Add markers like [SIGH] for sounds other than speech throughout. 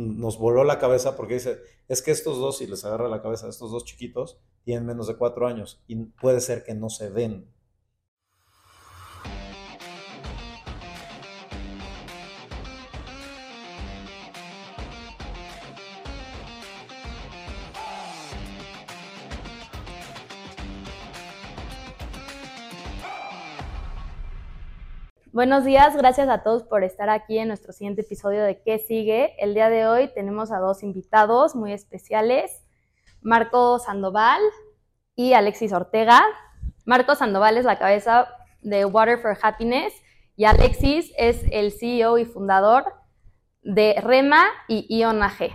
nos voló la cabeza porque dice, es que estos dos, y les agarra la cabeza, estos dos chiquitos tienen menos de cuatro años y puede ser que no se den Buenos días, gracias a todos por estar aquí en nuestro siguiente episodio de ¿Qué sigue? El día de hoy tenemos a dos invitados muy especiales, Marco Sandoval y Alexis Ortega. Marco Sandoval es la cabeza de Water for Happiness y Alexis es el CEO y fundador de Rema y Ion AG.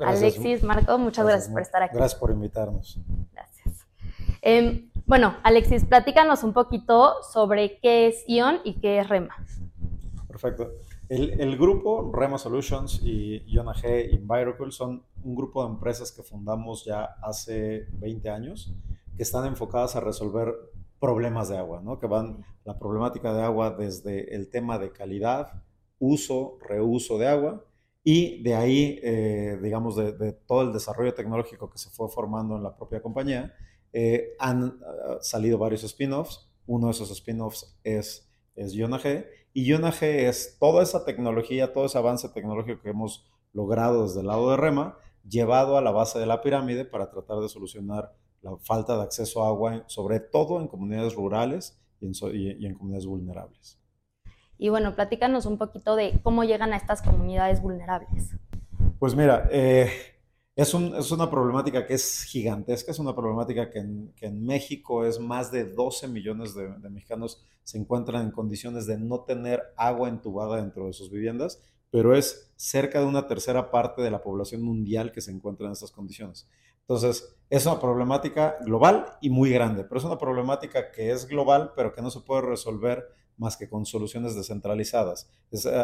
Alexis, Marco, muchas gracias, por estar aquí. Gracias por invitarnos. Gracias. Em, bueno, Alexis, platícanos un poquito sobre qué es ION y qué es REMA. Perfecto. El, grupo Rema Solutions y ION AG Envirocool son un grupo de empresas que fundamos ya hace 20 años que están enfocadas a resolver problemas de agua, ¿no? que van la problemática de agua desde el tema de calidad, uso, reuso de agua y de ahí, eh, digamos, de, todo el desarrollo tecnológico que se fue formando en la propia compañía, eh, han ah, salido varios spin-offs. Uno de esos spin-offs es, es G. Y G es toda esa tecnología, todo ese avance tecnológico que hemos logrado desde el lado de REMA, llevado a la base de la pirámide para tratar de solucionar la falta de acceso a agua, sobre todo en comunidades rurales y en, en comunidades vulnerables. Y bueno, platícanos un poquito de cómo llegan a estas comunidades vulnerables. Pues mira, eh, es, una problemática que es gigantesca, es una problemática que en, México es más de 12 millones de, mexicanos se encuentran en condiciones de no tener agua entubada dentro de sus viviendas, pero es cerca de una tercera parte de la población mundial que se encuentra en estas condiciones. Entonces, es una problemática global y muy grande, pero es una problemática que es global, pero que no se puede resolver más que con soluciones descentralizadas.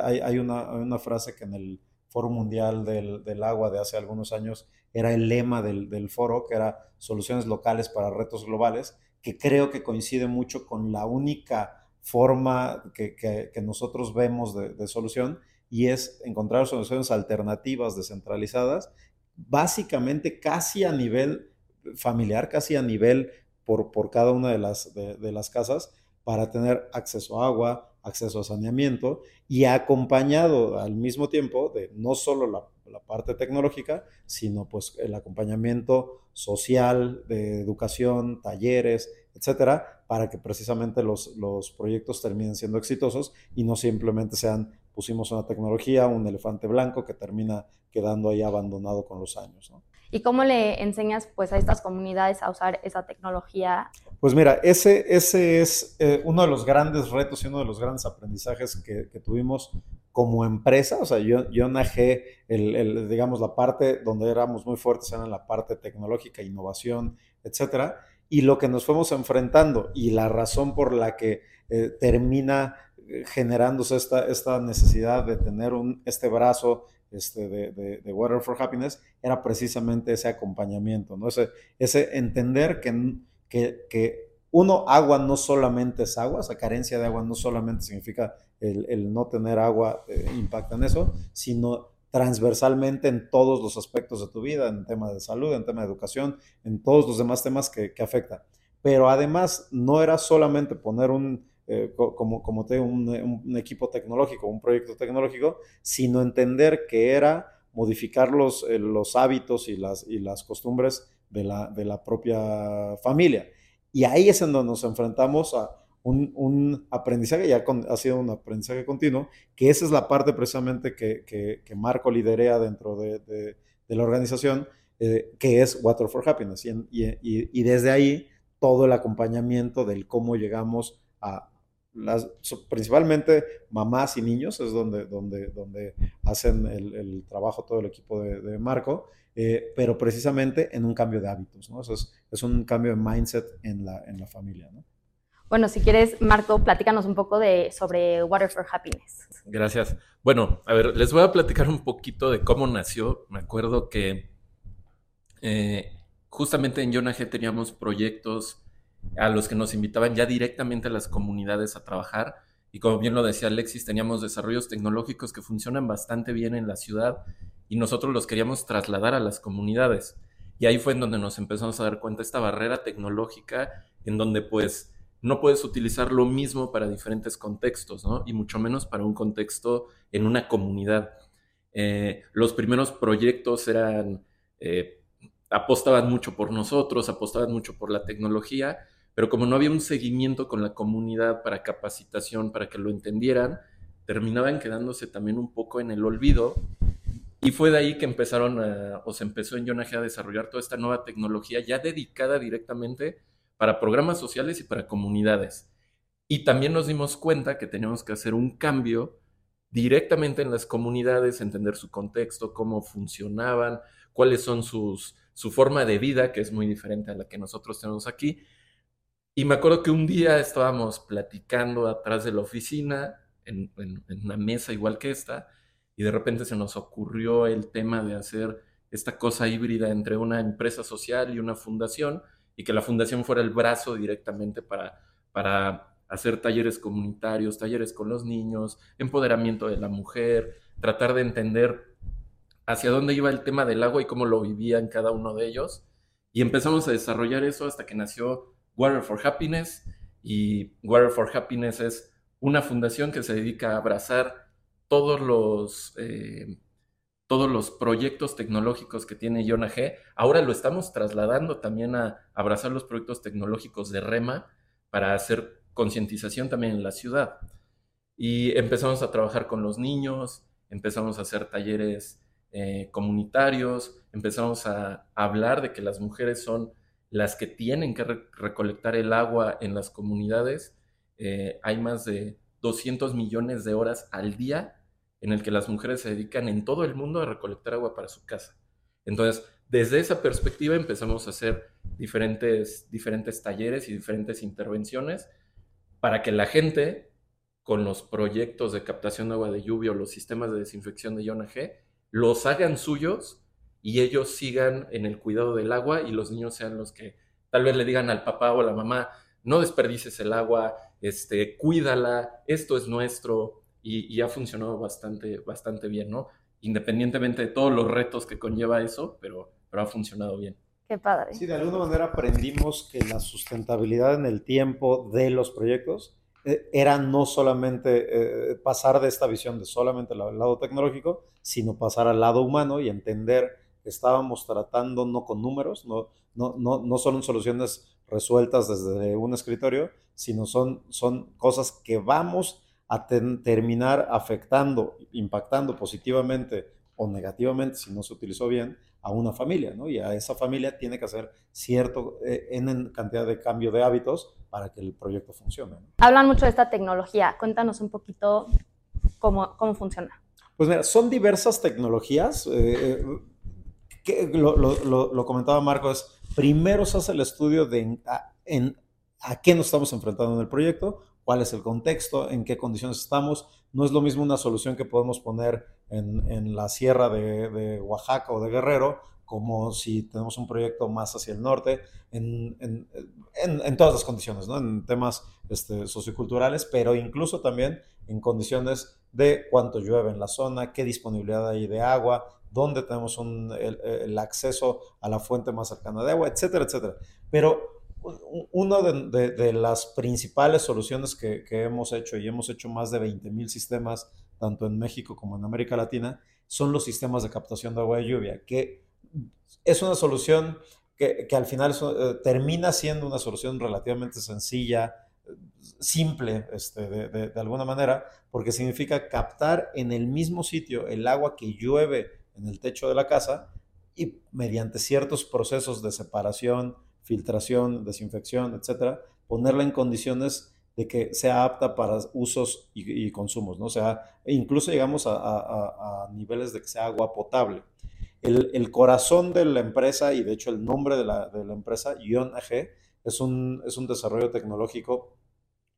hay, una, hay una frase que en el Foro Mundial del, Agua de hace algunos años era el lema del, foro, que era soluciones locales para retos globales, que creo que coincide mucho con la única forma que, nosotros vemos de, solución y es encontrar soluciones alternativas descentralizadas, básicamente casi a nivel familiar, casi a nivel por, por cada una de las, de las casas, para tener acceso a agua, acceso a saneamiento y acompañado al mismo tiempo de no solo la, parte tecnológica, sino pues el acompañamiento social, de educación, talleres, etcétera, para que precisamente los, proyectos terminen siendo exitosos y no simplemente sean pusimos una tecnología, un elefante blanco que termina quedando ahí abandonado con los años. ¿Y cómo le enseñas pues, a estas comunidades a usar esa tecnología? Pues mira, ese, ese es eh, uno de los grandes retos y uno de los grandes aprendizajes que, tuvimos como empresa. O sea, yo, yo najé, el, digamos, la parte donde éramos muy fuertes era en la parte tecnológica, innovación, etcétera. Y lo que nos fuimos enfrentando y la razón por la que eh, termina eh, generándose esta, esta necesidad de tener un, este brazo este, de, Water for Happiness era precisamente ese acompañamiento, ¿no? ese, ese entender que, que, uno, agua no solamente es agua, esa carencia de agua no solamente significa el, no tener agua eh, impacta en eso, sino transversalmente en todos los aspectos de tu vida, en tema de salud, en tema de educación, en todos los demás temas que, que afectan. Pero además no era solamente poner un, eh, como, como te un, un, equipo tecnológico, un proyecto tecnológico, sino entender que era modificar los, eh, los hábitos y las, y las costumbres de la, de la propia familia. Y ahí es en donde nos enfrentamos a un, un aprendizaje, ya ha sido un aprendizaje continuo, que esa es la parte precisamente que, que, Marco liderea dentro de, de, la organización, eh, que es Water for Happiness. Y, y, y, desde ahí todo el acompañamiento del cómo llegamos a, principalmente mamás y niños, es donde, donde, donde hacen el, trabajo todo el equipo de, Marco, eh, pero precisamente en un cambio de hábitos, ¿no? es, es, un cambio de mindset en la, en la familia, ¿no? Bueno, si quieres, Marco, platícanos un poco de, sobre Water for Happiness. Gracias. Bueno, a ver, les voy a platicar un poquito de cómo nació. Me acuerdo que eh, justamente en Jonah teníamos proyectos a los que nos invitaban ya directamente a las comunidades a trabajar. Y como bien lo decía Alexis, teníamos desarrollos tecnológicos que funcionan bastante bien en la ciudad y nosotros los queríamos trasladar a las comunidades. Y ahí fue en donde nos empezamos a dar cuenta esta barrera tecnológica en donde pues no puedes utilizar lo mismo para diferentes contextos, ¿no? Y mucho menos para un contexto en una comunidad. Eh, los primeros proyectos eran, eh, apostaban mucho por nosotros, apostaban mucho por la tecnología, pero como no había un seguimiento con la comunidad para capacitación, para que lo entendieran, terminaban quedándose también un poco en el olvido. Y fue de ahí que empezaron a, o se empezó en Yonage a desarrollar toda esta nueva tecnología ya dedicada directamente para programas sociales y para comunidades. Y también nos dimos cuenta que teníamos que hacer un cambio directamente en las comunidades, entender su contexto, cómo funcionaban, cuáles son sus, su forma de vida, que es muy diferente a la que nosotros tenemos aquí. Y me acuerdo que un día estábamos platicando atrás de la oficina, en, una mesa igual que esta, y de repente se nos ocurrió el tema de hacer esta cosa híbrida entre una empresa social y una fundación, y que la fundación fuera el brazo directamente para, para hacer talleres comunitarios, talleres con los niños, empoderamiento de la mujer, tratar de entender hacia dónde iba el tema del agua y cómo lo vivían cada uno de ellos. Y empezamos a desarrollar eso hasta que nació Water for Happiness. Y Water for Happiness es una fundación que se dedica a abrazar todos los eh, todos los proyectos tecnológicos que tiene Yona G. Ahora lo estamos trasladando también a abrazar los proyectos tecnológicos de REMA para hacer concientización también en la ciudad. Y empezamos a trabajar con los niños, empezamos a hacer talleres eh, comunitarios, empezamos a, hablar de que las mujeres son las que tienen que recolectar el agua en las comunidades. Eh, hay más de 200 millones de horas al día en el que las mujeres se dedican en todo el mundo a recolectar agua para su casa. Entonces, desde esa perspectiva empezamos a hacer diferentes, diferentes talleres y diferentes intervenciones para que la gente, con los proyectos de captación de agua de lluvia o los sistemas de desinfección de ion G, los hagan suyos y ellos sigan en el cuidado del agua y los niños sean los que tal vez le digan al papá o a la mamá, no desperdices el agua, este, cuídala, esto es nuestro, y, ha funcionado bastante, bastante bien, ¿no? Independientemente de todos los retos que conlleva eso, pero, pero ha funcionado bien. Qué padre. Sí, de alguna manera aprendimos que la sustentabilidad en el tiempo de los proyectos era no solamente eh, pasar de esta visión de solamente el lado tecnológico, sino pasar al lado humano y entender que estábamos tratando no con números, no, no, no, no son soluciones resueltas desde un escritorio, sino son, son cosas que vamos a terminar afectando, impactando positivamente o negativamente, si no se utilizó bien, a una familia, ¿no? Y a esa familia tiene que hacer cierto eh, en cantidad de cambio de hábitos para que el proyecto funcione. Hablan mucho de esta tecnología. Cuéntanos un poquito cómo, cómo funciona. Pues mira, son diversas tecnologías. Eh, que lo, lo, lo, comentaba Marco, es primero se hace el estudio de en, a qué nos estamos enfrentando en el proyecto, cuál es el contexto, en qué condiciones estamos. No es lo mismo una solución que podemos poner en, la sierra de, Oaxaca o de Guerrero, como si tenemos un proyecto más hacia el norte, en, todas las condiciones, ¿no? en temas este, socioculturales, pero incluso también en condiciones de cuánto llueve en la zona, qué disponibilidad hay de agua, dónde tenemos el, el acceso a la fuente más cercana de agua, etcétera, etcétera. Pero una de, las principales soluciones que, hemos hecho, y hemos hecho más de 20 mil sistemas, tanto en México como en América Latina, son los sistemas de captación de agua de lluvia, que es una solución que, al final eh, termina siendo una solución relativamente sencilla, simple, este, de, alguna manera, porque significa captar en el mismo sitio el agua que llueve en el techo de la casa y mediante ciertos procesos de separación, filtración, desinfección, etcétera, ponerla en condiciones de que sea apta para usos y, consumos, ¿no? Sea, incluso llegamos a, niveles de que sea agua potable. El, corazón de la empresa, y de hecho el nombre de la, empresa, Ion AG, es un, es un desarrollo tecnológico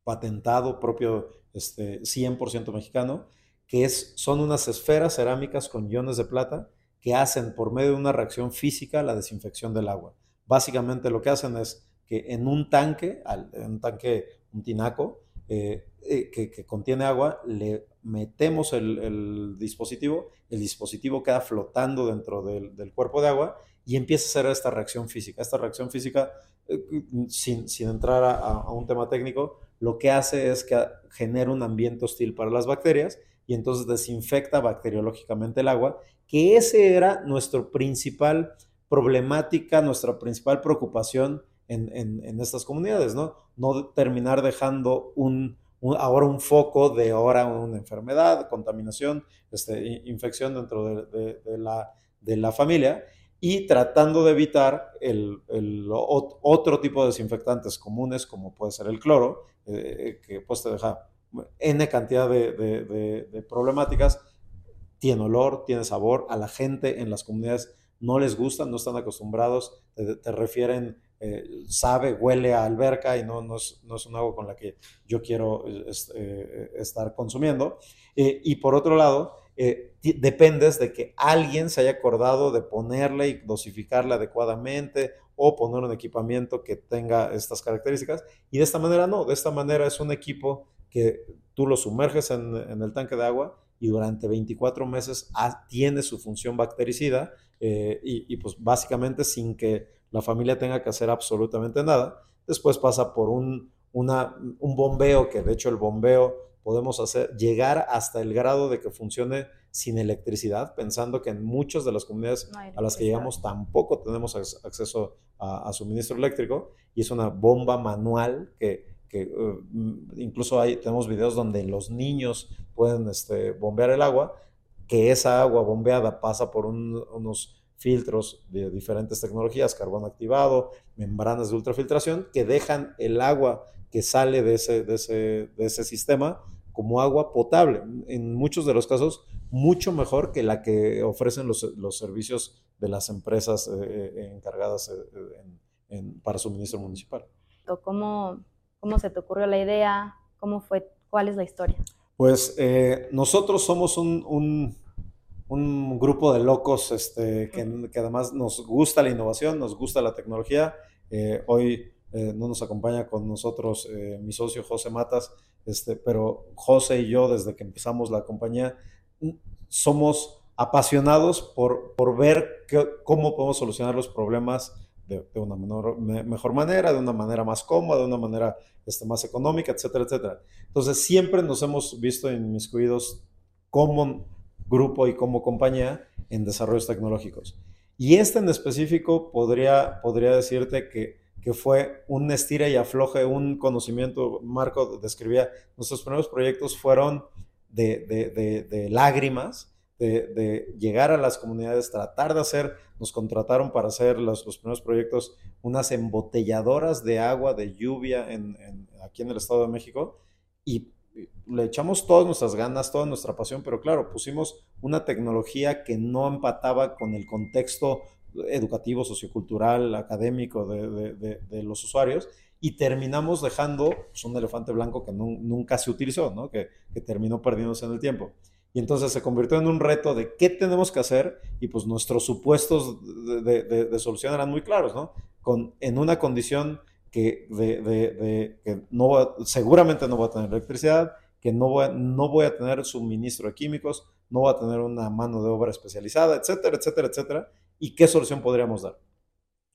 patentado propio este, 100% mexicano, que es, son unas esferas cerámicas con iones de plata que hacen por medio de una reacción física la desinfección del agua. Básicamente lo que hacen es que en un tanque, en un tanque, un tinaco, eh, eh, que, contiene agua, le metemos el, dispositivo, el dispositivo queda flotando dentro del, cuerpo de agua y empieza a hacer esta reacción física. Esta reacción física, eh, sin, entrar a, un tema técnico, lo que hace es que genera un ambiente hostil para las bacterias y entonces desinfecta bacteriológicamente el agua, que ese era nuestro principal problemática, nuestra principal preocupación en, estas comunidades, ¿no? No terminar dejando un, ahora un foco de ahora una enfermedad, contaminación, este, infección dentro de, la, de la familia y tratando de evitar el, otro tipo de desinfectantes comunes como puede ser el cloro, eh, que pues te deja N cantidad de, problemáticas, tiene olor, tiene sabor, a la gente en las comunidades no les gusta, no están acostumbrados, te refieren eh, sabe, huele a alberca y no, no, es, no, es, un agua con la que yo quiero eh, estar consumiendo. Eh, y por otro lado, dependes de que alguien se haya acordado de ponerle y dosificarle adecuadamente o poner un equipamiento que tenga estas características. Y de esta manera no, de esta manera es un equipo que tú lo sumerges en, en el tanque de agua y durante 24 meses tiene su función bactericida y, y pues básicamente sin que la familia tenga que hacer absolutamente nada. Después pasa por un, una, un bombeo, que de hecho el bombeo podemos hacer, llegar hasta el grado de que funcione sin electricidad, pensando que en muchas de las comunidades a las que llegamos tampoco tenemos acceso a, suministro eléctrico y es una bomba manual que, que uh, incluso hay, tenemos videos donde los niños pueden este, bombear el agua, que esa agua bombeada pasa por unos filtros de diferentes tecnologías, carbón activado, membranas de ultrafiltración, que dejan el agua que sale de ese, de ese, sistema como agua potable. En muchos de los casos, mucho mejor que la que ofrecen los, servicios de las empresas eh, eh, encargadas eh, para suministro municipal. ¿Cómo, ¿Cómo se te ocurrió la idea? ¿Cómo fue? ¿Cuál es la historia? Pues nosotros somos un un grupo de locos este, que, además nos gusta la innovación, nos gusta la tecnología. Eh, hoy eh, no nos acompaña con nosotros eh, mi socio José Matas, este, pero José y yo desde que empezamos la compañía mm, somos apasionados por, por ver cómo podemos solucionar los problemas de, una menor, mejor manera, de una manera más cómoda, de una manera este, más económica, etcétera, etcétera. Entonces siempre nos hemos visto inmiscuidos cómo grupo y como compañía en desarrollos tecnológicos. Y este en específico podría, podría decirte que, que fue un estira y afloje, un conocimiento, Marco describía, nuestros primeros proyectos fueron de, de, de, lágrimas, de, llegar a las comunidades, tratar de hacer, nos contrataron para hacer los, los primeros proyectos, unas embotelladoras de agua, de lluvia aquí en el Estado de México, y le echamos todas nuestras ganas, toda nuestra pasión, pero claro, pusimos una tecnología que no empataba con el contexto educativo, sociocultural, académico de, los usuarios y terminamos dejando pues, un elefante blanco que nunca se utilizó, ¿no? que, terminó perdiéndose en el tiempo. Y entonces se convirtió en un reto de qué tenemos que hacer y pues nuestros supuestos de, solución eran muy claros, ¿no? Con, en una condición que, de, que no, seguramente no va a tener electricidad, que no voy, a, no voy a tener suministro de químicos, no voy a tener una mano de obra especializada, etcétera, etcétera, etcétera. ¿Y qué solución podríamos dar?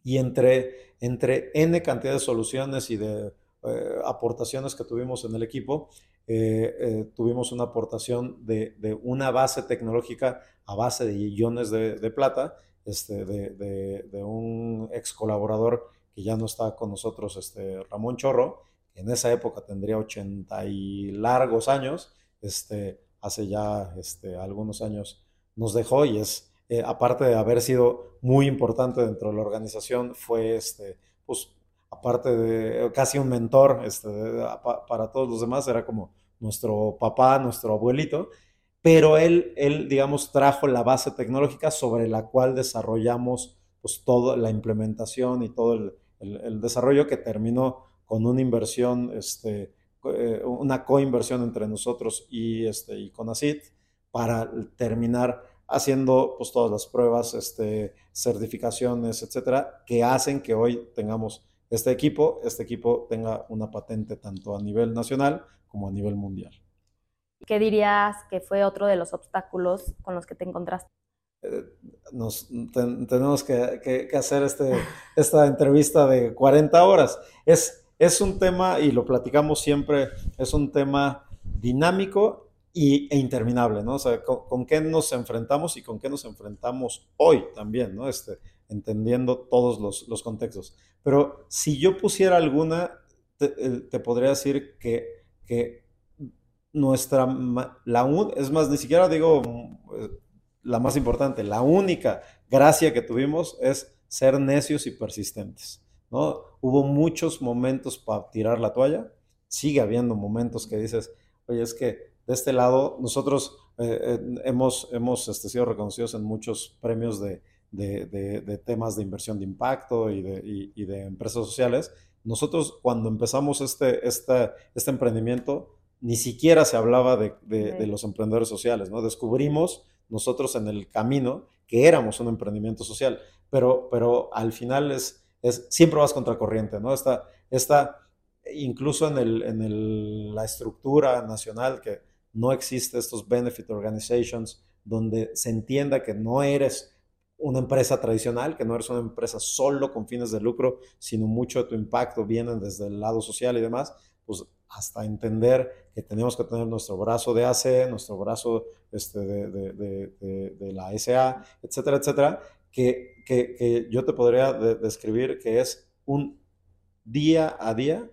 Y entre, entre N cantidad de soluciones y de eh, aportaciones que tuvimos en el equipo, eh, eh, tuvimos una aportación de, de, una base tecnológica a base de iones de, de plata, este, de, de, un ex colaborador que ya no está con nosotros, este, Ramón Chorro, que en esa época tendría 80 y largos años, este, hace ya este, algunos años nos dejó y es, eh, aparte de haber sido muy importante dentro de la organización, fue, este, pues, aparte de casi un mentor este, para todos los demás, era como nuestro papá, nuestro abuelito, pero él, él, digamos, trajo la base tecnológica sobre la cual desarrollamos pues toda la implementación y todo el, el, desarrollo que terminó con una inversión, este, eh, una coinversión entre nosotros y, este, y Conacit para terminar haciendo pues, todas las pruebas, este, certificaciones, etcétera, que hacen que hoy tengamos este equipo, este equipo tenga una patente tanto a nivel nacional como a nivel mundial. ¿Qué dirías que fue otro de los obstáculos con los que te encontraste? Eh, nos, tenemos que, hacer este, esta entrevista de 40 horas. Es, es un tema, y lo platicamos siempre, es un tema dinámico y, e interminable, ¿no? O sea, con, qué nos enfrentamos y con qué nos enfrentamos hoy también, ¿no? Este, entendiendo todos los, los contextos. Pero si yo pusiera alguna, te, te podría decir que, que nuestra, la es más, ni siquiera digo eh, la más importante, la única gracia que tuvimos es ser necios y persistentes, ¿no? Hubo muchos momentos para tirar la toalla, sigue habiendo momentos que dices, oye, es que de este lado nosotros eh, eh, hemos, hemos este, sido reconocidos en muchos premios de, de, temas de inversión de impacto y de, y de, empresas sociales. Nosotros cuando empezamos este, este, este emprendimiento, ni siquiera se hablaba de, de, los emprendedores sociales, ¿no? Descubrimos nosotros en el camino que éramos un emprendimiento social, pero, pero al final es, es siempre vas contracorriente, ¿no? Esta, esta, incluso en, el, en el, la estructura nacional que no existe estos benefit organizations donde se entienda que no eres una empresa tradicional, que no eres una empresa solo con fines de lucro, sino mucho de tu impacto viene desde el lado social y demás, pues hasta entender que tenemos que tener nuestro brazo de AC, nuestro brazo este, de, la SA, etcétera, etcétera, que, que, yo te podría describir que es un día a día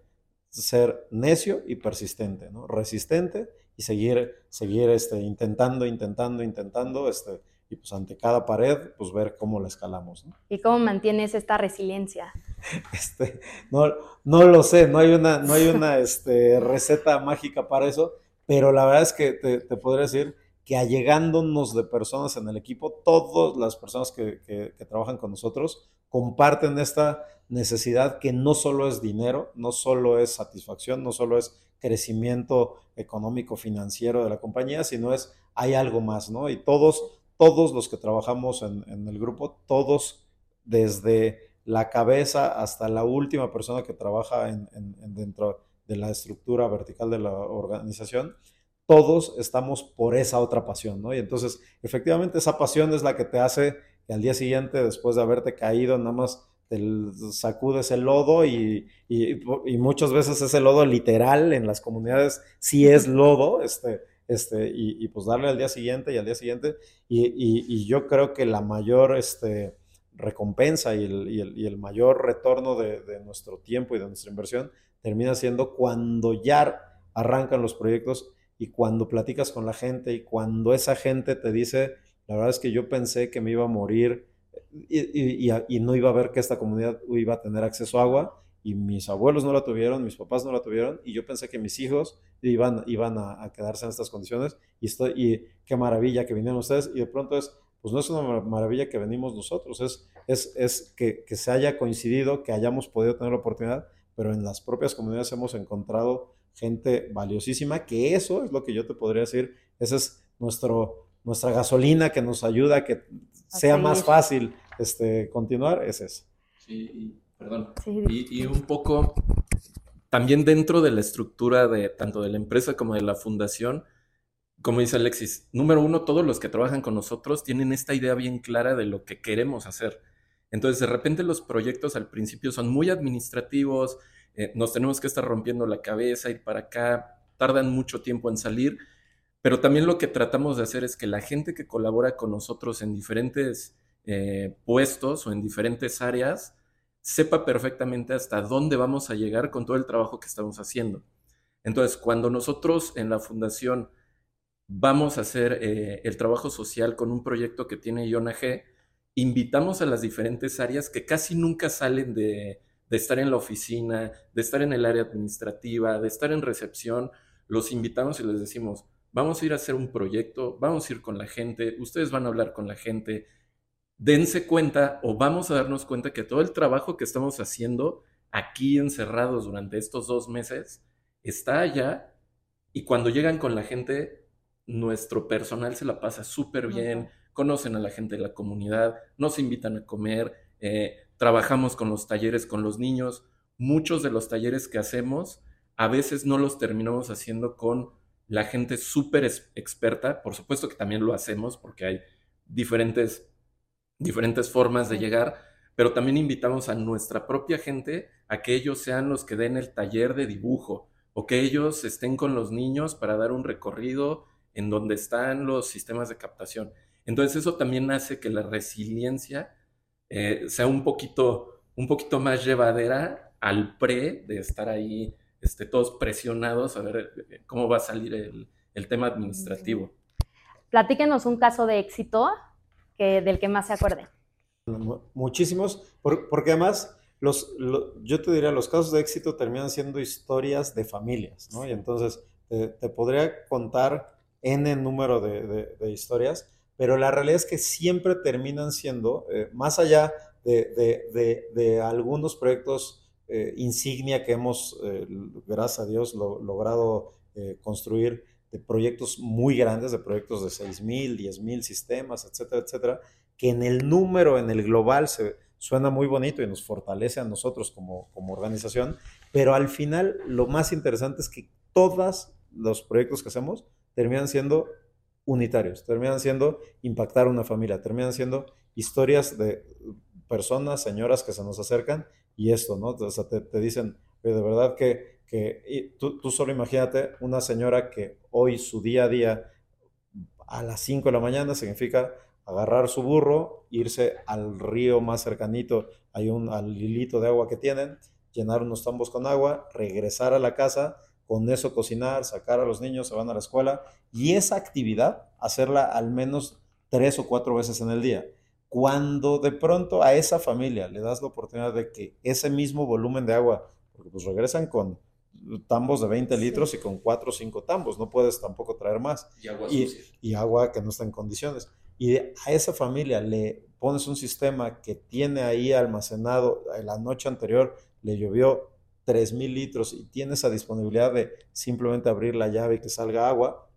ser necio y persistente, ¿no? resistente y seguir, seguir este, intentando, intentando, intentando, este, y pues ante cada pared, pues ver cómo la escalamos. ¿Y cómo mantienes esta resiliencia? [LAUGHS] Este, no, no lo sé, no hay una, no hay una este, receta mágica para eso, pero la verdad es que te, te, podría decir que allegándonos de personas en el equipo, todas las personas que, que, que trabajan con nosotros comparten esta necesidad que no solo es dinero, no solo es satisfacción, no solo es crecimiento económico financiero de la compañía, sino es hay algo más, ¿no? Y todos todos los que trabajamos en, el grupo, todos desde la cabeza hasta la última persona que trabaja en, dentro de la estructura vertical de la organización, todos estamos por esa otra pasión, ¿no? Y entonces, efectivamente, esa pasión es la que te hace que al día siguiente, después de haberte caído, nada más te sacudes el lodo y, y muchas veces ese lodo literal en las comunidades sí es lodo, este, este, y, pues darle al día siguiente y al día siguiente. Y, yo creo que la mayor este, recompensa y el, mayor retorno de, nuestro tiempo y de nuestra inversión termina siendo cuando ya arrancan los proyectos y cuando platicas con la gente y cuando esa gente te dice, la verdad es que yo pensé que me iba a morir y, y no iba a ver que esta comunidad iba a tener acceso a agua y mis abuelos no la tuvieron, mis papás no la tuvieron, y yo pensé que mis hijos iban, iban a, quedarse en estas condiciones, y, estoy, y qué maravilla que vinieron ustedes, y de pronto es, pues no es una maravilla que venimos nosotros, es, es, es que, que, se haya coincidido, que hayamos podido tener la oportunidad, pero en las propias comunidades hemos encontrado gente valiosísima, que eso es lo que yo te podría decir, esa es nuestro, nuestra gasolina que nos ayuda a que sea más fácil este, continuar, es eso. Sí, Perdón. Y, un poco también dentro de la estructura de tanto de la empresa como de la fundación, como dice Alexis, número uno, todos los que trabajan con nosotros tienen esta idea bien clara de lo que queremos hacer. Entonces, de repente los proyectos al principio son muy administrativos, eh, nos tenemos que estar rompiendo la cabeza, ir para acá, tardan mucho tiempo en salir, pero también lo que tratamos de hacer es que la gente que colabora con nosotros en diferentes eh, puestos o en diferentes áreas, sepa perfectamente hasta dónde vamos a llegar con todo el trabajo que estamos haciendo. Entonces, cuando nosotros en la fundación vamos a hacer eh, el trabajo social con un proyecto que tiene Iona G, invitamos a las diferentes áreas que casi nunca salen de, de estar en la oficina, de estar en el área administrativa, de estar en recepción, los invitamos y les decimos, vamos a ir a hacer un proyecto, vamos a ir con la gente, ustedes van a hablar con la gente, dense cuenta o vamos a darnos cuenta que todo el trabajo que estamos haciendo aquí encerrados durante estos dos meses está allá y cuando llegan con la gente, nuestro personal se la pasa súper bien, conocen a la gente de la comunidad, nos invitan a comer, eh, trabajamos con los talleres con los niños. muchos de los talleres que hacemos, a veces no los terminamos haciendo con la gente súper experta. Por supuesto que también lo hacemos porque hay diferentes, diferentes formas de llegar, pero también invitamos a nuestra propia gente a que ellos sean los que den el taller de dibujo o que ellos estén con los niños para dar un recorrido en donde están los sistemas de captación. Entonces eso también hace que la resiliencia eh, sea un poquito, un poquito más llevadera al pre de estar ahí este, todos presionados a ver eh, cómo va a salir el, el tema administrativo. Platíquenos un caso de éxito que, del que más se acuerde. Muchísimos, porque además los, yo te diría, los casos de éxito terminan siendo historias de familias, ¿no? Y entonces te, podría contar N número de, de, historias, pero la realidad es que siempre terminan siendo, eh, más allá de, algunos proyectos eh, insignia que hemos, eh, gracias a Dios, logrado construir, de proyectos muy grandes, de proyectos de 6.000, 10.000 sistemas, etcétera, etcétera, que en el número, en el global, se, suena muy bonito y nos fortalece a nosotros como, como organización, pero al final lo más interesante es que todos los proyectos que hacemos terminan siendo unitarios, terminan siendo impactar una familia, terminan siendo historias de personas, señoras que se nos acercan y esto, ¿no? O sea, te, te dicen, de verdad que, tú, solo imagínate una señora que hoy su día a día a las 5 de la mañana significa agarrar su burro, irse al río más cercanito, hay un al hilito de agua que tienen, llenar unos tambos con agua, regresar a la casa, con eso cocinar, sacar a los niños, se van a la escuela y esa actividad hacerla al menos tres o cuatro veces en el día. Cuando de pronto a esa familia le das la oportunidad de que ese mismo volumen de agua, porque pues regresan con tambos de 20 litros y con 4 o 5 tambos, no puedes tampoco traer más. Y agua, y, agua que no está en condiciones. Y a esa familia le pones un sistema que tiene ahí almacenado, la noche anterior le llovió 3.000 litros y tiene esa disponibilidad de simplemente abrir la llave y que salga agua,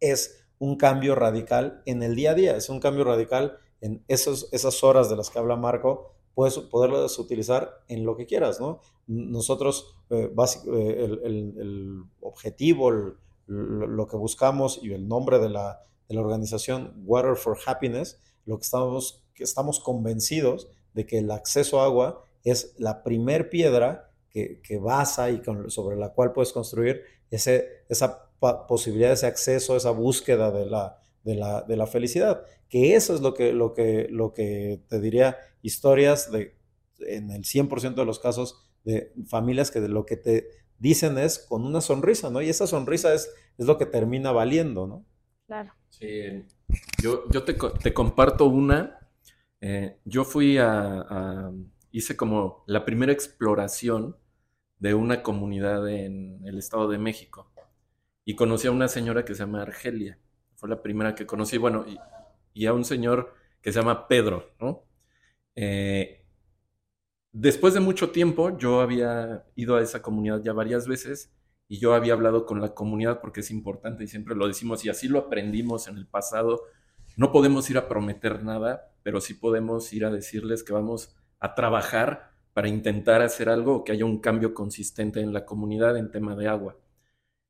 es un cambio radical en el día a día, es un cambio radical en esos, esas horas de las que habla Marco, puedes poderlas utilizar en lo que quieras, ¿no? Nosotros, eh, eh, el, objetivo, lo que buscamos y el nombre de la, organización Water for Happiness, lo que estamos, que estamos convencidos de que el acceso a agua es la primer piedra que, basa y sobre la cual puedes construir ese, esa posibilidad, ese acceso, esa búsqueda de la, de la, de la felicidad. Que eso es lo que, lo que, lo que te diría, historias de, en el 100% de los casos, de familias que de lo que te dicen es con una sonrisa, ¿no? Y esa sonrisa es, es lo que termina valiendo, ¿no? Claro. Sí, yo, yo te, te comparto una. Eh, yo fui a, a, hice como la primera exploración de una comunidad en el Estado de México y conocí a una señora que se llama Argelia fue la primera que conocí, bueno, y, a un señor que se llama Pedro, ¿no? Eh, después de mucho tiempo, yo había ido a esa comunidad ya varias veces y yo había hablado con la comunidad porque es importante y siempre lo decimos y así lo aprendimos en el pasado. No podemos ir a prometer nada, pero sí podemos ir a decirles que vamos a trabajar para intentar hacer algo que haya un cambio consistente en la comunidad en tema de agua.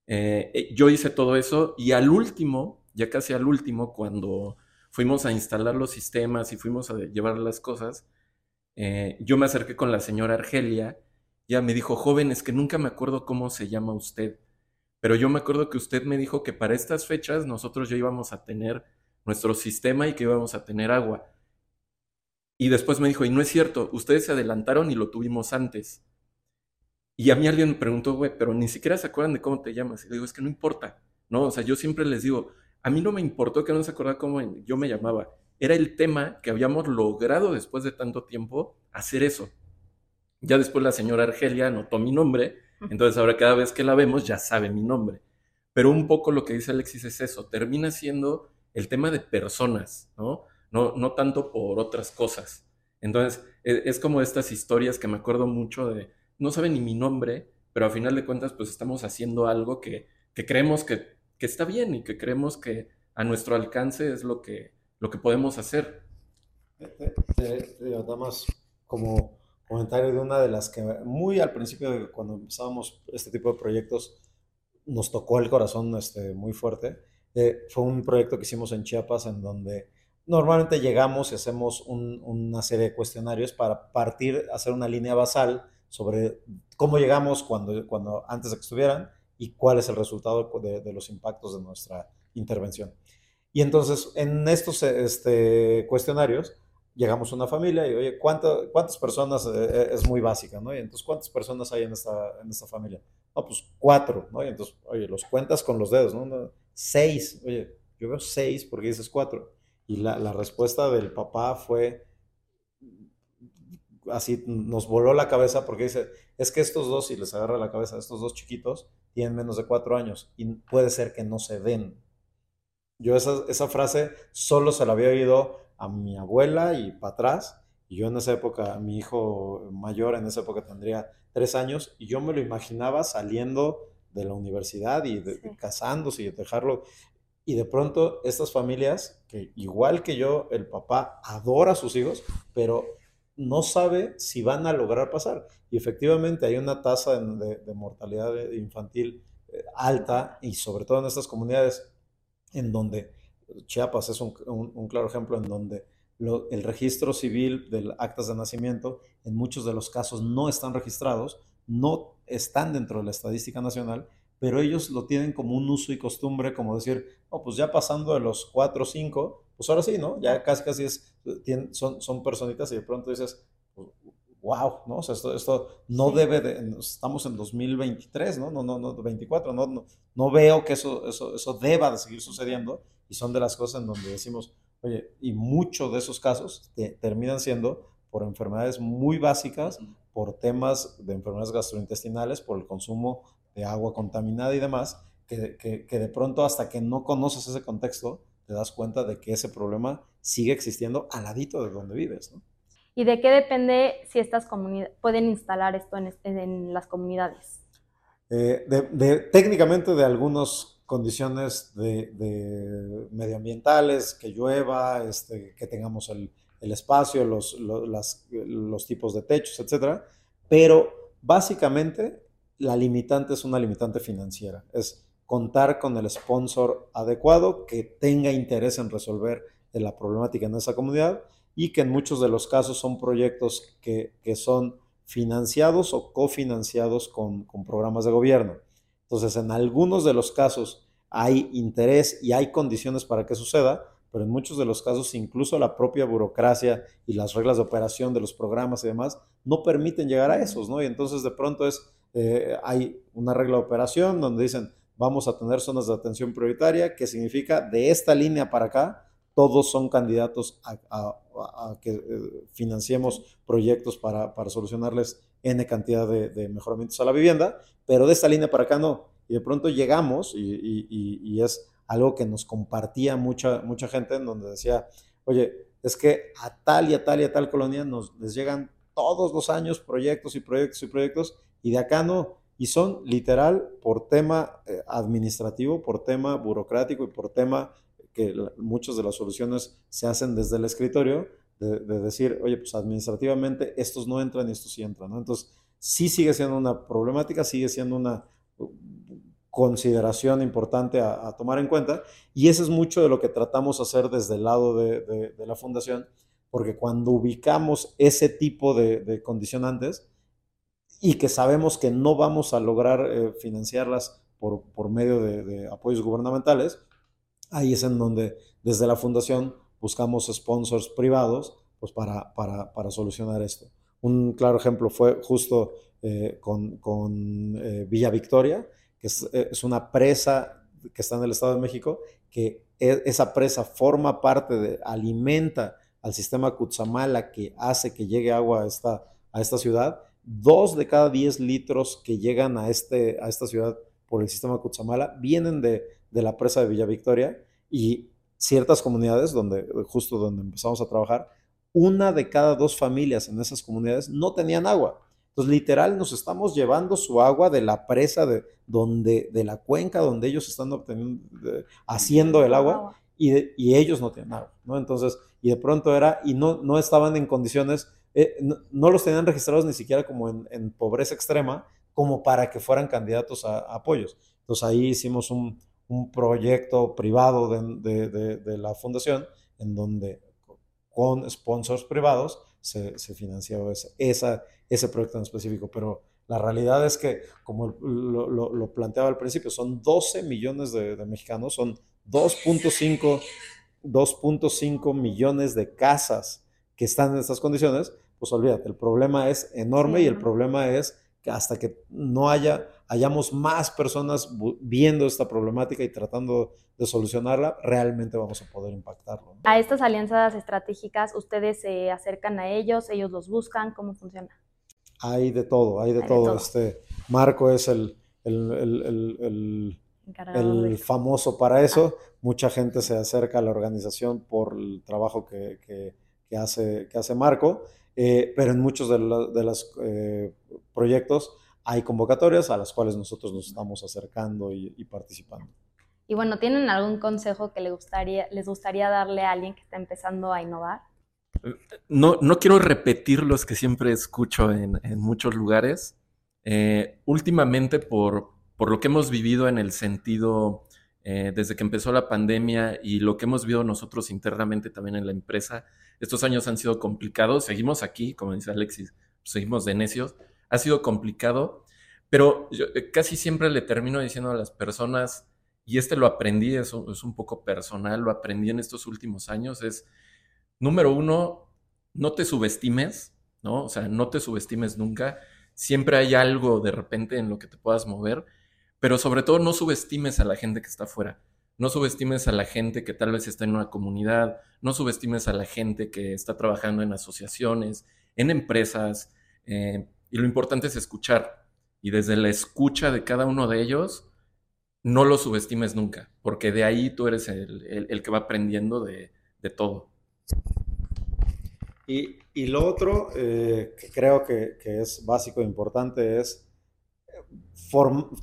Eh, eh, yo hice todo eso y al último ya casi al último, cuando fuimos a instalar los sistemas y fuimos a llevar las cosas, eh, yo me acerqué con la señora Argelia, ya me dijo, joven, es que nunca me acuerdo cómo se llama usted, pero yo me acuerdo que usted me dijo que para estas fechas nosotros ya íbamos a tener nuestro sistema y que íbamos a tener agua. Y después me dijo, y no es cierto, ustedes se adelantaron y lo tuvimos antes. Y a mí alguien me preguntó, güey, pero ni siquiera se acuerdan de cómo te llamas. Y le digo, es que no importa, ¿no? O sea, yo siempre les digo, a mí no me importó que no se acordara cómo yo me llamaba. Era el tema que habíamos logrado después de tanto tiempo hacer eso. Ya después la señora Argelia anotó mi nombre, entonces ahora cada vez que la vemos ya sabe mi nombre. Pero un poco lo que dice Alexis es eso, termina siendo el tema de personas, ¿no? No, no tanto por otras cosas. Entonces, e, es, como estas historias que me acuerdo mucho de, no saben ni mi nombre, pero a final de cuentas, pues estamos haciendo algo que, que creemos que que está bien y que creemos que a nuestro alcance es lo que, lo que podemos hacer. Nada más como, comentario de una de las que muy al principio, cuando empezábamos este tipo de proyectos, nos tocó el corazón este, muy fuerte. Eh, fue un proyecto que hicimos en Chiapas en donde normalmente llegamos y hacemos una serie de cuestionarios para partir, hacer una línea basal sobre cómo llegamos cuando, cuando antes de que estuvieran y cuál es el resultado de, los impactos de nuestra intervención. Y entonces, en estos este, cuestionarios, llegamos a una familia y, oye, ¿cuántas personas? Eh, eh, es muy básica, ¿no? Y entonces, ¿cuántas personas hay en esta, en esta familia? No, pues cuatro, ¿no? Y entonces, oye, los cuentas con los dedos, ¿no? Seis, oye, yo veo seis porque dices cuatro. Y la, la respuesta del papá fue, así nos voló la cabeza porque dice, es que estos dos, y les agarra la cabeza, estos dos chiquitos tienen menos de cuatro años y puede ser que no se den. Yo esa, esa frase solo se la había oído a mi abuela y para atrás, y yo en esa época, mi hijo mayor en esa época tendría tres años, y yo me lo imaginaba saliendo de la universidad y casándose y dejarlo. Y de pronto estas familias, que igual que yo, el papá adora a sus hijos, pero no sabe si van a lograr pasar. Y efectivamente hay una tasa de, mortalidad infantil eh, alta y sobre todo en estas comunidades en donde Chiapas es un, claro ejemplo en donde el registro civil de actas de nacimiento en muchos de los casos no están registrados, no están dentro de la estadística nacional, pero ellos lo tienen como un uso y costumbre, como decir, oh, pues ya pasando de los cuatro o cinco, pues ahora sí, ¿no? Ya casi casi es, son, son personitas y de pronto dices, wow, ¿no? O sea, esto, esto no debe de, estamos en 2023, ¿no? No, no, no, 24, no, no, no veo que eso, eso, eso deba de seguir sucediendo y son de las cosas en donde decimos, oye, y muchos de esos casos terminan siendo por enfermedades muy básicas, por temas de enfermedades gastrointestinales, por el consumo de agua contaminada y demás, que, que, que de pronto hasta que no conoces ese contexto, te das cuenta de que ese problema sigue existiendo al ladito de donde vives, ¿no? ¿Y de qué depende si estas comunidades pueden instalar esto en, en las comunidades? Eh, de, técnicamente de algunas condiciones de, medioambientales, que llueva, este, que tengamos el, el espacio, los, los, los, tipos de techos, etcétera, pero básicamente la limitante es una limitante financiera, es contar con el sponsor adecuado que tenga interés en resolver la problemática en esa comunidad y que en muchos de los casos son proyectos que, son financiados o cofinanciados con, con programas de gobierno. Entonces, en algunos de los casos hay interés y hay condiciones para que suceda, pero en muchos de los casos incluso la propia burocracia y las reglas de operación de los programas y demás no permiten llegar a esos, ¿no? Y entonces de pronto es, eh, hay una regla de operación donde dicen, vamos a tener zonas de atención prioritaria, que significa de esta línea para acá, todos son candidatos a, que eh, financiemos proyectos para, solucionarles N cantidad de, mejoramientos a la vivienda, pero de esta línea para acá no. Y de pronto llegamos y, es algo que nos compartía mucha, mucha gente en donde decía, oye, es que a tal y a tal y a tal colonia nos les llegan todos los años proyectos y proyectos y proyectos y de acá no. Y son literal por tema eh, administrativo, por tema burocrático y por tema que muchas de las soluciones se hacen desde el escritorio, de, decir, oye, pues administrativamente estos no entran y estos sí entran. Entonces, sí sigue siendo una problemática, sigue siendo una uh, consideración importante a, tomar en cuenta y eso es mucho de lo que tratamos de hacer desde el lado de, la fundación, porque cuando ubicamos ese tipo de, condicionantes y que sabemos que no vamos a lograr eh, financiarlas por, por medio de apoyos gubernamentales, Ahí es en donde desde la fundación buscamos sponsors privados pues para, para, solucionar esto. Un claro ejemplo fue justo eh, con, eh, Villa Victoria, que eh, es, una presa que está en el Estado de México, que e, esa presa forma parte de, alimenta al sistema Cutzamala que hace que llegue agua a esta, a esta ciudad. Dos de cada diez litros que llegan a, este, a esta ciudad por el sistema Cutzamala vienen de, de la presa de Villa Victoria y ciertas comunidades donde justo donde empezamos a trabajar, una de cada dos familias en esas comunidades no tenían agua. Entonces, literal, nos estamos llevando su agua de la presa de, donde, de la cuenca donde ellos están obteniendo, haciendo el agua y, y, ellos no tienen agua, ¿no? Entonces, y de pronto era, y no, no estaban en condiciones eh, no, los tenían registrados ni siquiera como en, pobreza extrema, como para que fueran candidatos a, apoyos. Entonces ahí hicimos un, proyecto privado de, la fundación en donde con sponsors privados se, se financió ese, ese proyecto en específico. Pero la realidad es que, como lo, lo, planteaba al principio, son 12 millones de, mexicanos, son 2.5 millones de casas que están en estas condiciones, pues olvídate, el problema es enorme y el problema es que hasta que no haya, hayamos más personas viendo esta problemática y tratando de solucionarla, realmente vamos a poder impactarlo. A estas alianzas estratégicas, ¿ustedes se acercan a ellos? ¿Ellos los buscan? ¿Cómo funciona? Hay de todo, hay de, todo. Este, Marco es el, el, famoso para eso. Ah. Mucha gente se acerca a la organización por el trabajo que, hace, que hace Marco, eh, pero en muchos de, los eh, proyectos hay convocatorias a las cuales nosotros nos estamos acercando y, participando. Y bueno, ¿tienen algún consejo que les gustaría, les gustaría darle a alguien que está empezando a innovar? no, no quiero repetir los que siempre escucho en, muchos lugares. Eh, últimamente, por, por, lo que hemos vivido en el sentido eh, desde que empezó la pandemia y lo que hemos vivido nosotros internamente también en la empresa, estos años han sido complicados. Seguimos aquí, como dice Alexis, seguimos de necios. Ha sido complicado, pero yo eh, casi siempre le termino diciendo a las personas, y este lo aprendí, es es un poco personal, lo aprendí en estos últimos años, es número uno, no te subestimes, ¿no? O sea, no te subestimes nunca. Siempre hay algo de repente en lo que te puedas mover, pero sobre todo no subestimes a la gente que está afuera. No subestimes a la gente que tal vez está en una comunidad, no subestimes a la gente que está trabajando en asociaciones, en empresas, eh, y lo importante es escuchar. Y desde la escucha de cada uno de ellos, no lo subestimes nunca, porque de ahí tú eres el, que va aprendiendo de todo. Y, y lo otro eh, que creo que, que, es básico e importante es,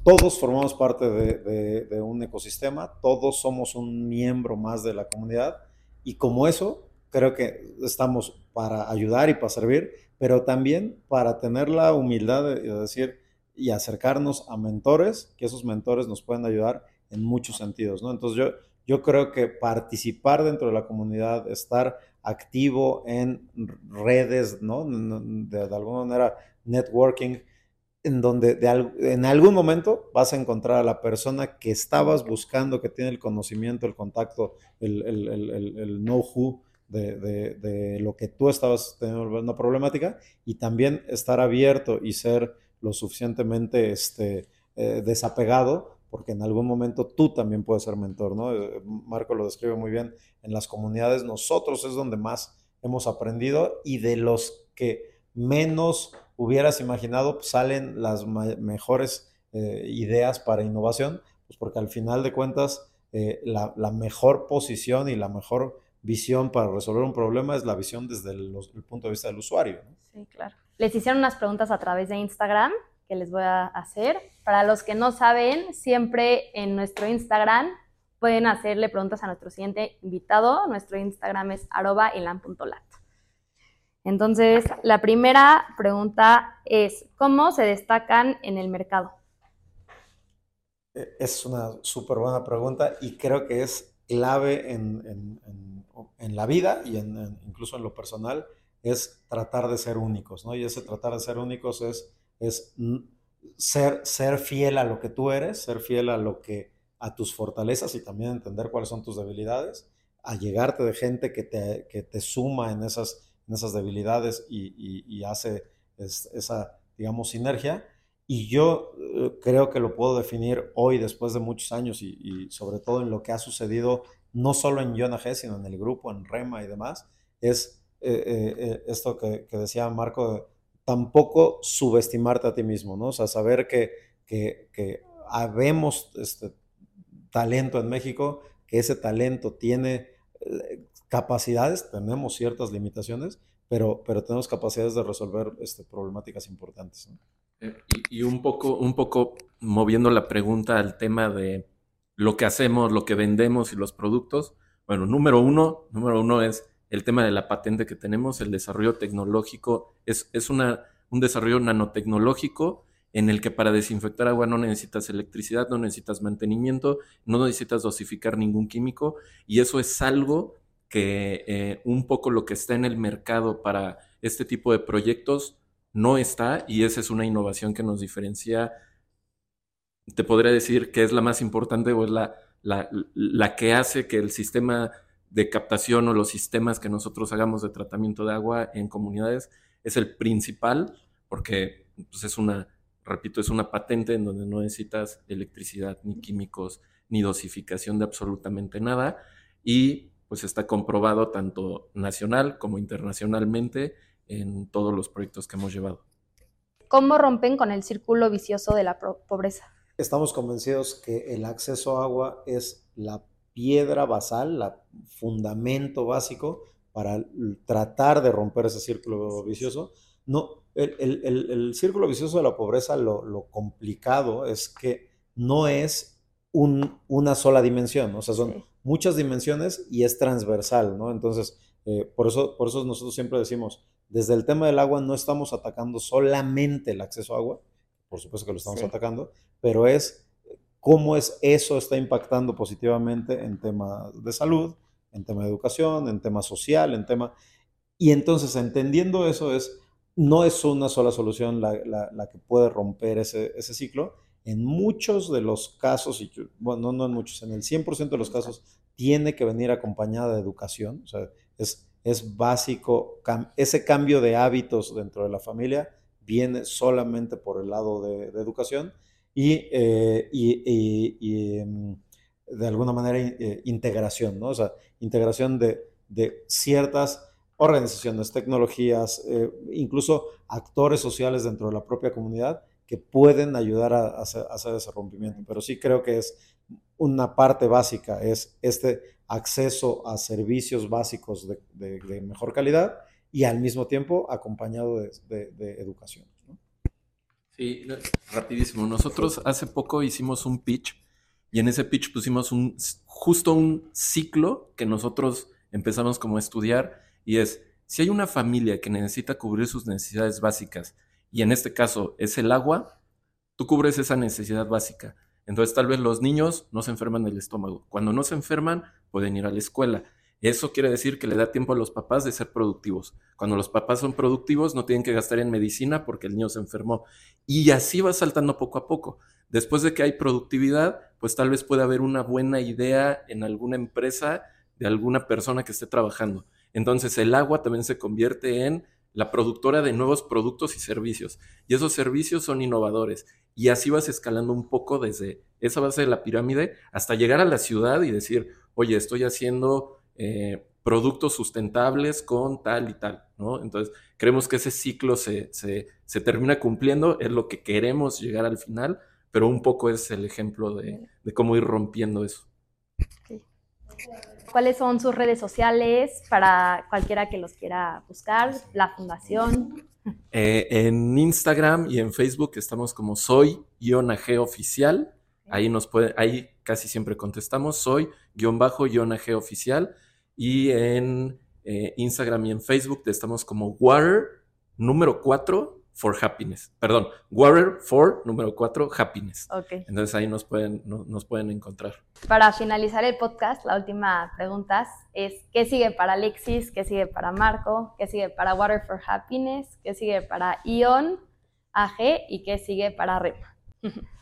todos formamos parte de, un ecosistema, todos somos un miembro más de la comunidad y como eso, creo que estamos para ayudar y para servir, pero también para tener la humildad de, de decir y acercarnos a mentores, que esos mentores nos pueden ayudar en muchos sentidos, ¿no? Entonces yo, yo creo que participar dentro de la comunidad, estar activo en redes. De, alguna manera, networking, en donde en algún momento vas a encontrar a la persona que estabas buscando, que tiene el conocimiento, el contacto, el, el, know-how de, lo que tú estabas teniendo una problemática y también estar abierto y ser lo suficientemente este, eh, desapegado porque en algún momento tú también puedes ser mentor, ¿no? Eh, Marco lo describe muy bien, en las comunidades nosotros es donde más hemos aprendido y de los que menos hubieras imaginado pues, salen las mejores eh, ideas para innovación, pues porque al final de cuentas eh, la, mejor posición y la mejor visión para resolver un problema es la visión desde el, punto de vista del usuario. Sí, claro. Les hicieron unas preguntas a través de Instagram que les voy a hacer. Para los que no saben, siempre en nuestro Instagram pueden hacerle preguntas a nuestro siguiente invitado. Nuestro Instagram es ilan.lat. Entonces, la primera pregunta es, ¿cómo se destacan en el mercado? E, es una súper buena pregunta y creo que es clave en, la vida y incluso en lo personal, es tratar de ser únicos, ¿no? Y ese tratar de ser únicos es es ser, ser fiel a lo que tú eres, ser fiel a lo que a tus fortalezas y también entender cuáles son tus debilidades, a llegarte de gente que te, que te suma en esas, en esas debilidades y, hace esa, digamos, sinergia. Y yo eh, creo que lo puedo definir hoy, después de muchos años, y, sobre todo en lo que ha sucedido, no solo en Jonah G, sino en el grupo, en Rema y demás, es eh, eh, esto que, decía Marco, tampoco subestimarte a ti mismo, ¿no? O sea, saber que, que, que habemos este talento en México, que ese talento tiene capacidades, tenemos ciertas limitaciones, pero, pero tenemos capacidades de resolver este, problemáticas importantes. Eh, y, un, poco, un poco moviendo la pregunta al tema de lo que hacemos, lo que vendemos y los productos. Bueno, número uno, número uno es el tema de la patente que tenemos, el desarrollo tecnológico, es, es una, un desarrollo nanotecnológico en el que para desinfectar agua no necesitas electricidad, no necesitas mantenimiento, no necesitas dosificar ningún químico y eso es algo que eh, un poco lo que está en el mercado para este tipo de proyectos no está y esa es una innovación que nos diferencia. Te podría decir que es la más importante o es la, la, la que hace que el sistema de captación o los sistemas que nosotros hagamos de tratamiento de agua en comunidades es el principal porque pues, es una repito, es una patente en donde no necesitas electricidad, ni químicos, ni dosificación de absolutamente nada. Y pues está comprobado tanto nacional como internacionalmente en todos los proyectos que hemos llevado. ¿Cómo rompen con el círculo vicioso de la pobreza? Estamos convencidos que el acceso a agua es la piedra basal, el fundamento básico para tratar de romper ese círculo vicioso. No, el, círculo vicioso de la pobreza, lo, complicado es que no es una sola dimensión, o sea, son muchas dimensiones y es transversal, ¿no? Entonces, eh, por, eso, por eso nosotros siempre decimos, desde el tema del agua no estamos atacando solamente el acceso a agua, por supuesto que lo estamos atacando, pero es cómo es eso está impactando positivamente en tema de salud, en tema de educación, en tema social, en tema... Y entonces, entendiendo eso es no es una sola solución la, que puede romper ese, ciclo. En muchos de los casos, y bueno, no en muchos, en el 100% de los casos, tiene que venir acompañada de educación. O sea, es, es básico, ese cambio de hábitos dentro de la familia viene solamente por el lado de, educación y, eh, em, de alguna manera eh, integración, ¿no? O sea, integración de, de ciertas organizaciones, tecnologías, eh, incluso actores sociales dentro de la propia comunidad que pueden ayudar a, hacer, ese rompimiento. Pero sí creo que es una parte básica, es este acceso a servicios básicos de, mejor calidad y al mismo tiempo acompañado de, educación. Sí, rapidísimo. Nosotros hace poco hicimos un pitch y en ese pitch pusimos un, justo un ciclo que nosotros empezamos como a estudiar y es, si hay una familia que necesita cubrir sus necesidades básicas, y en este caso es el agua, tú cubres esa necesidad básica. Entonces tal vez los niños no se enferman del estómago. Cuando no se enferman, pueden ir a la escuela. Eso quiere decir que le da tiempo a los papás de ser productivos. Cuando los papás son productivos, no tienen que gastar en medicina porque el niño se enfermó. Y así va saltando poco a poco. Después de que hay productividad, pues tal vez pueda haber una buena idea en alguna empresa de alguna persona que esté trabajando. Entonces el agua también se convierte en la productora de nuevos productos y servicios. Y esos servicios son innovadores. Y así vas escalando un poco desde esa base de la pirámide hasta llegar a la ciudad y decir, oye, estoy haciendo eh, productos sustentables con tal y tal, ¿no? Entonces, creemos que ese ciclo se, termina cumpliendo, es lo que queremos llegar al final, pero un poco es el ejemplo de, de cómo ir rompiendo eso. Sí cuáles son sus redes sociales para cualquiera que los quiera buscar, la fundación. Eh, en Instagram y en Facebook estamos como soy-ag oficial. Ahí nos puede, ahí casi siempre contestamos, soy guion bajo ag oficial. Y en eh, Instagram y en Facebook estamos como water número 4 for happiness. Perdón, Water for número 4, happiness. Ok. Entonces ahí nos pueden, nos pueden encontrar. Para finalizar el podcast, la última pregunta es, ¿qué sigue para Alexis? ¿Qué sigue para Marco? ¿Qué sigue para Water for Happiness? ¿Qué sigue para Ion AG? ¿Y qué sigue para REP? [LAUGHS]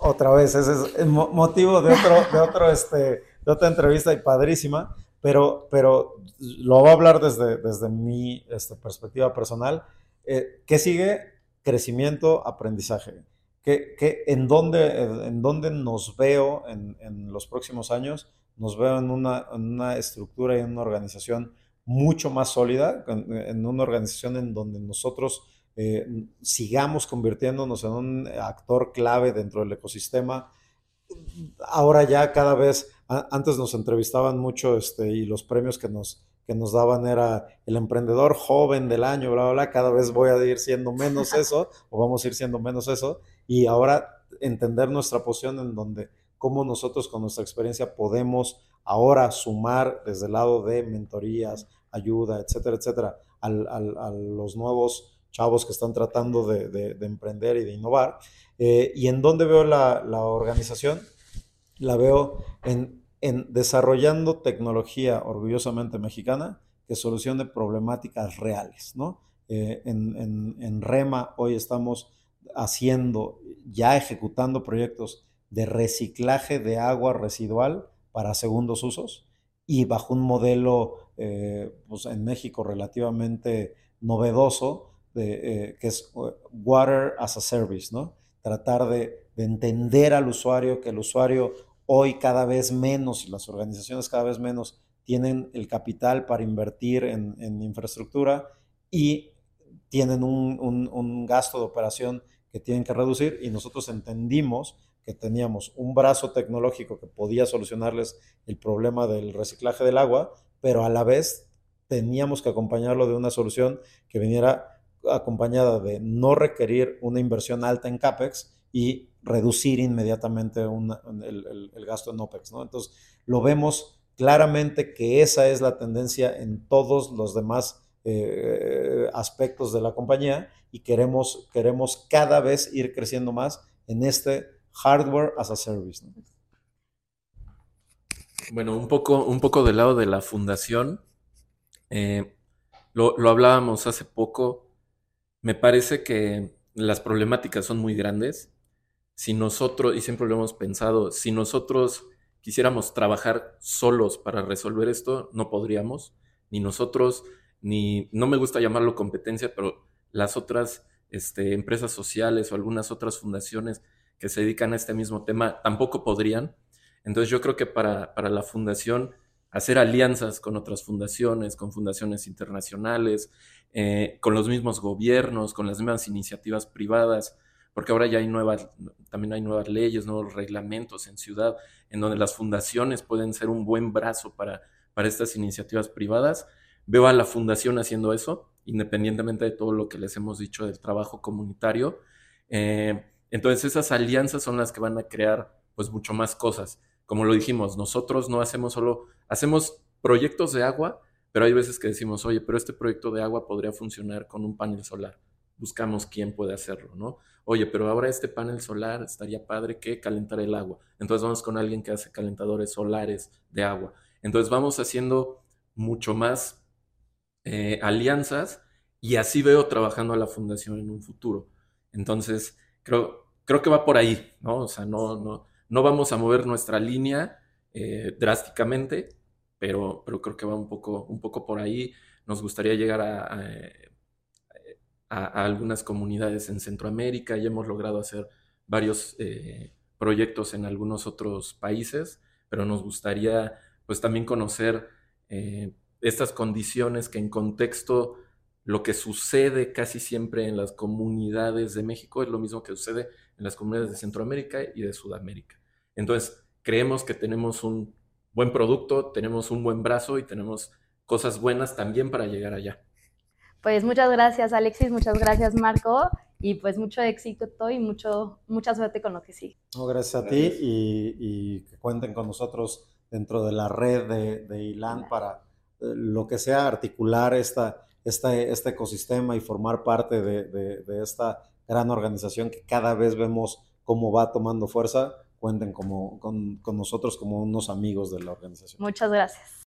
Otra vez, ese es el motivo de, otro, de, otro, este, de otra entrevista y padrísima, pero, pero lo voy a hablar desde, desde mi este, perspectiva personal eh, ¿Qué sigue? Crecimiento, aprendizaje. ¿Qué, en, dónde, en dónde nos veo en, los próximos años? Nos veo en una, estructura y en una organización mucho más sólida, en, una organización en donde nosotros eh, sigamos convirtiéndonos en un actor clave dentro del ecosistema. Ahora ya cada vez, antes nos entrevistaban mucho este, y los premios que nos, que nos daban era el emprendedor joven del año, bla, bla, bla. Cada vez voy a ir siendo menos [LAUGHS] eso, o vamos a ir siendo menos eso. Y ahora entender nuestra posición en donde, cómo nosotros con nuestra experiencia podemos ahora sumar desde el lado de mentorías, ayuda, etcétera, etcétera, a los nuevos chavos que están tratando de, emprender y de innovar. Eh, ¿Y en dónde veo la, organización? La veo en, desarrollando tecnología orgullosamente mexicana que solucione problemáticas reales. Eh, en, REMA hoy estamos haciendo, ya ejecutando proyectos de reciclaje de agua residual para segundos usos y bajo un modelo eh, pues en México relativamente novedoso eh, que es Water as a Service, ¿no? Tratar de, entender al usuario, que el usuario hoy cada vez menos y las organizaciones cada vez menos tienen el capital para invertir en, infraestructura y tienen un gasto de operación que tienen que reducir. Y nosotros entendimos que teníamos un brazo tecnológico que podía solucionarles el problema del reciclaje del agua, pero a la vez teníamos que acompañarlo de una solución que viniera acompañada de no requerir una inversión alta en CAPEX y reducir inmediatamente el, gasto en OPEX. ¿no? Entonces, lo vemos claramente que esa es la tendencia en todos los demás eh, aspectos de la compañía y queremos, queremos cada vez ir creciendo más en este hardware as a service. Bueno, un poco, un poco del lado de la fundación, eh, lo, hablábamos hace poco, me parece que las problemáticas son muy grandes. Si nosotros, y siempre lo hemos pensado, si nosotros quisiéramos trabajar solos para resolver esto, no podríamos, ni nosotros, ni, no me gusta llamarlo competencia, pero las otras este, empresas sociales o algunas otras fundaciones que se dedican a este mismo tema tampoco podrían. Entonces yo creo que para, para la fundación hacer alianzas con otras fundaciones, con fundaciones internacionales, eh, con los mismos gobiernos, con las mismas iniciativas privadas, porque ahora ya hay nuevas, también hay nuevas leyes, nuevos reglamentos en ciudad, en donde las fundaciones pueden ser un buen brazo para, para estas iniciativas privadas. Veo a la fundación haciendo eso, independientemente de todo lo que les hemos dicho del trabajo comunitario. Eh, entonces esas alianzas son las que van a crear pues mucho más cosas. Como lo dijimos, nosotros no hacemos solo, hacemos proyectos de agua, pero hay veces que decimos, oye, pero este proyecto de agua podría funcionar con un panel solar. Buscamos quién puede hacerlo, ¿no? Oye, pero ahora este panel solar estaría padre que calentar el agua. Entonces vamos con alguien que hace calentadores solares de agua. Entonces vamos haciendo mucho más eh, alianzas y así veo trabajando a la fundación en un futuro. Entonces, creo, creo que va por ahí, ¿no? O sea, no, no, no vamos a mover nuestra línea eh, drásticamente, pero, pero creo que va un poco, un poco por ahí. Nos gustaría llegar a, a, algunas comunidades en Centroamérica y hemos logrado hacer varios eh, proyectos en algunos otros países, pero nos gustaría pues también conocer eh, estas condiciones que en contexto lo que sucede casi siempre en las comunidades de México es lo mismo que sucede en las comunidades de Centroamérica y de Sudamérica. Entonces, creemos que tenemos un buen producto, tenemos un buen brazo y tenemos cosas buenas también para llegar allá. Pues muchas gracias Alexis, muchas gracias Marco y pues mucho éxito y mucho, mucha suerte con lo que sigue. gracias a ti y, que cuenten con nosotros dentro de la red de, de ILAN para eh, lo que sea articular esta, este, este ecosistema y formar parte de, esta gran organización que cada vez vemos cómo va tomando fuerza, cuenten como, con, con nosotros como unos amigos de la organización. Muchas gracias.